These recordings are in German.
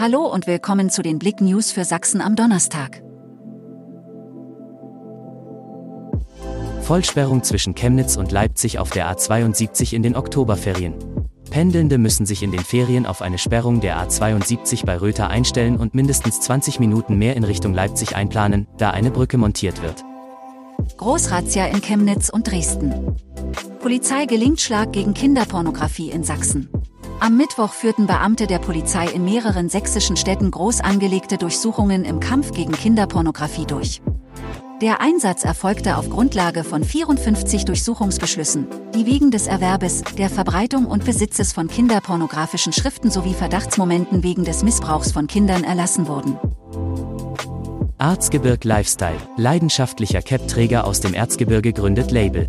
Hallo und willkommen zu den Blick News für Sachsen am Donnerstag. Vollsperrung zwischen Chemnitz und Leipzig auf der A72 in den Oktoberferien. Pendelnde müssen sich in den Ferien auf eine Sperrung der A72 bei Röther einstellen und mindestens 20 Minuten mehr in Richtung Leipzig einplanen, da eine Brücke montiert wird. Großrazzia in Chemnitz und Dresden. Polizei gelingt Schlag gegen Kinderpornografie in Sachsen. Am Mittwoch führten Beamte der Polizei in mehreren sächsischen Städten groß angelegte Durchsuchungen im Kampf gegen Kinderpornografie durch. Der Einsatz erfolgte auf Grundlage von 54 Durchsuchungsbeschlüssen, die wegen des Erwerbes, der Verbreitung und Besitzes von kinderpornografischen Schriften sowie Verdachtsmomenten wegen des Missbrauchs von Kindern erlassen wurden. Erzgebirg Lifestyle, leidenschaftlicher Cap-Träger aus dem Erzgebirge gründet Label.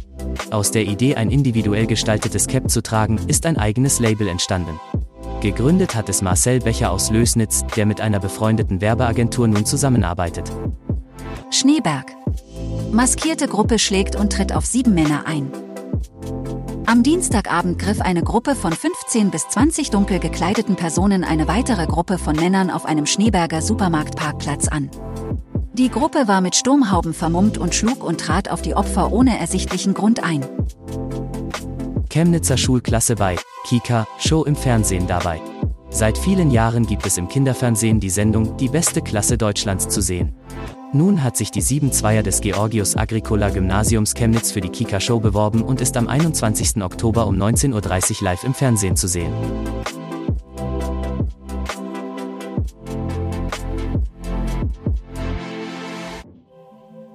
Aus der Idee, ein individuell gestaltetes Cap zu tragen, ist ein eigenes Label entstanden. Gegründet hat es Marcel Becher aus Lösnitz, der mit einer befreundeten Werbeagentur nun zusammenarbeitet. Schneeberg. Maskierte Gruppe schlägt und tritt auf sieben Männer ein. Am Dienstagabend griff eine Gruppe von 15 bis 20 dunkel gekleideten Personen eine weitere Gruppe von Männern auf einem Schneeberger Supermarktparkplatz an. Die Gruppe war mit Sturmhauben vermummt und schlug und trat auf die Opfer ohne ersichtlichen Grund ein. Chemnitzer Schulklasse bei Kika, Show im Fernsehen dabei. Seit vielen Jahren gibt es im Kinderfernsehen die Sendung Die beste Klasse Deutschlands zu sehen. Nun hat sich die 7-2er des Georgius Agricola Gymnasiums Chemnitz für die Kika Show beworben und ist am 21. Oktober um 19.30 Uhr live im Fernsehen zu sehen.